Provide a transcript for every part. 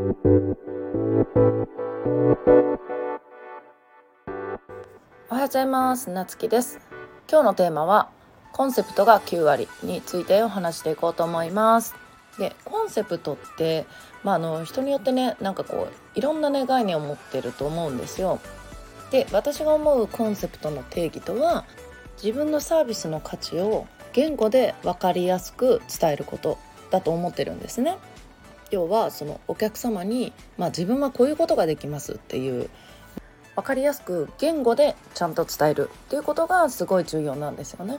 おはようございます。なつきです。今日のテーマはコンセプトが9割についてお話していこうと思います。でコンセプトってまあ、あの人によってねなんかこういろんなね概念を持ってると思うんですよ。で私が思うコンセプトの定義とは自分のサービスの価値を言語で分かりやすく伝えることだと思ってるんですね。要はそのお客様に、まあ、自分はこういうことができますっていう分かりやすく言語でちゃんと伝えるっていうことがすごい重要なんですよね。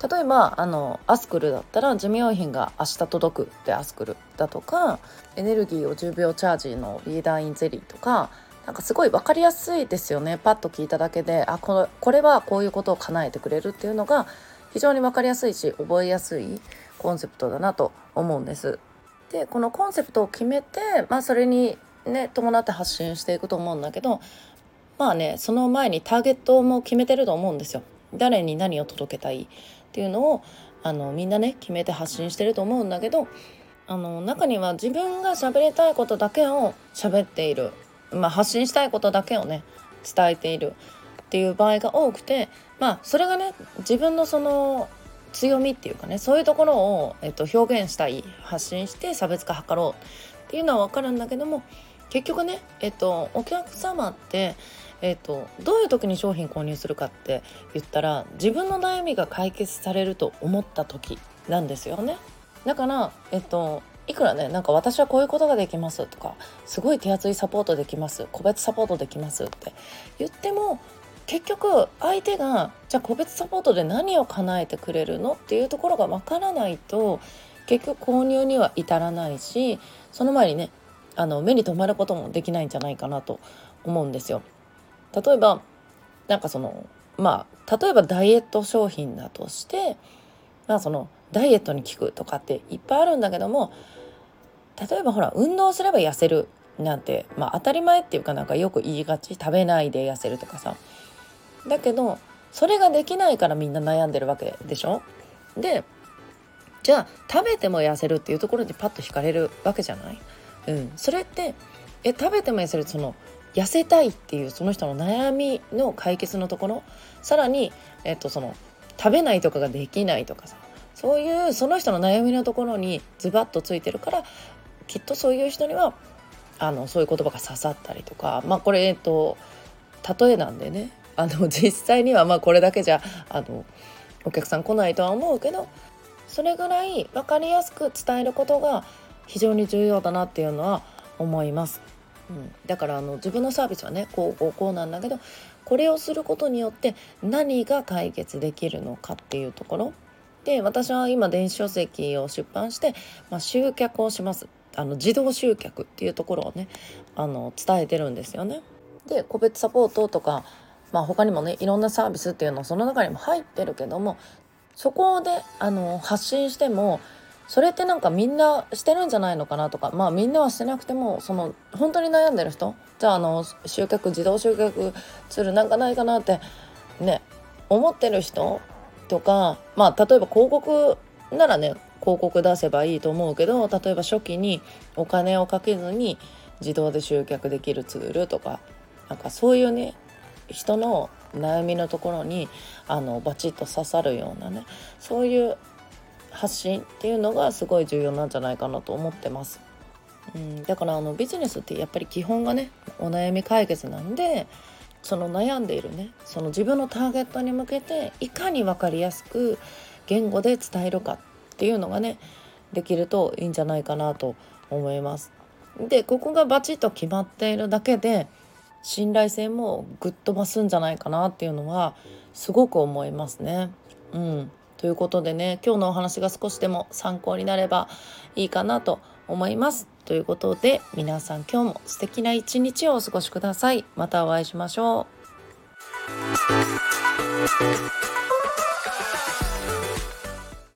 例えばあのアスクルだったら寿命品が明日届くってアスクルだとかエネルギーを10秒チャージのリーダーインゼリーとかなんかすごい分かりやすいですよねパッと聞いただけであこれこれはこういうことを叶えてくれるっていうのが非常に分かりやすいし覚えやすいコンセプトだなと思うんです。でこのコンセプトを決めて、まあ、それにね伴って発信していくと思うんだけどまあねその前にターゲットも決めてると思うんですよ。誰に何を届けたいっていうのをあのみんなね決めて発信してると思うんだけどあの中には自分が喋りたいことだけを喋っている、まあ、発信したいことだけをね伝えているっていう場合が多くてまあそれがね自分のその強みっていうかねそういうところを、えっと、表現したい発信して差別化図ろうっていうのは分かるんだけども結局ね、えっと、お客様って、えっと、どういう時に商品購入するかって言ったら自分の悩みが解決されると思った時なんですよね。だから、えっと、いくらねなんか私はこういうことができますとかすごい手厚いサポートできます個別サポートできますって言っても結局相手がじゃあ個別サポートで何を叶えてくれるのっていうところがわからないと結局購入には至らないしその前にねあの目に留まることもできないんじゃないかなと思うんですよ。例えばなんかそのまあ例えばダイエット商品だとしてまあそのダイエットに効くとかっていっぱいあるんだけども例えばほら運動すれば痩せるなんて、まあ、当たり前っていうかなんかよく言いがち食べないで痩せるとかさだけどそれができないからみんな悩んでるわけでしょ？でじゃあ食べても痩せるっていうところにパッと惹かれるわけじゃない、うん、それってえ食べても痩せるその痩せたいっていうその人の悩みの解決のところ？さらに、えっと、その食べないとかができないとかさ。そういうその人の悩みのところにズバッとついてるからきっとそういう人にはあのそういう言葉が刺さったりとか。まあこれえっと例えなんでね。あの実際にはまあこれだけじゃあのお客さん来ないとは思うけどそれぐらい分かりやすく伝えることが非常に重要だなっていうのは思います。うん、だからあの自分のサービスはねこうこうこうなんだけどこれをすることによって何が解決できるのかっていうところで私は今電子書籍を出版して、まあ、集客をしますあの自動集客っていうところをねあの伝えてるんですよね。で個別サポートとかまあ、他にもねいろんなサービスっていうのその中にも入ってるけどもそこであの発信してもそれってなんかみんなしてるんじゃないのかなとかまあみんなはしてなくてもその本当に悩んでる人じゃああの集客自動集客ツールなんかないかなってね思ってる人とかまあ例えば広告ならね広告出せばいいと思うけど例えば初期にお金をかけずに自動で集客できるツールとかなんかそういうね人の悩みのところにあのバチッと刺さるようなねそういう発信っていうのがすごい重要なんじゃないかなと思ってます。うん、だからあのビジネスってやっぱり基本がねお悩み解決なんでその悩んでいるねその自分のターゲットに向けていかに分かりやすく言語で伝えるかっていうのがねできるといいんじゃないかなと思います。でここがバチッと決まっているだけで信頼性もぐっと増すんじゃないかなっていうのはすごく思いますね。うん、ということでね今日のお話が少しでも参考になればいいかなと思います。ということで皆さん今日も素敵な一日をお過ごしください。またお会いしましょう。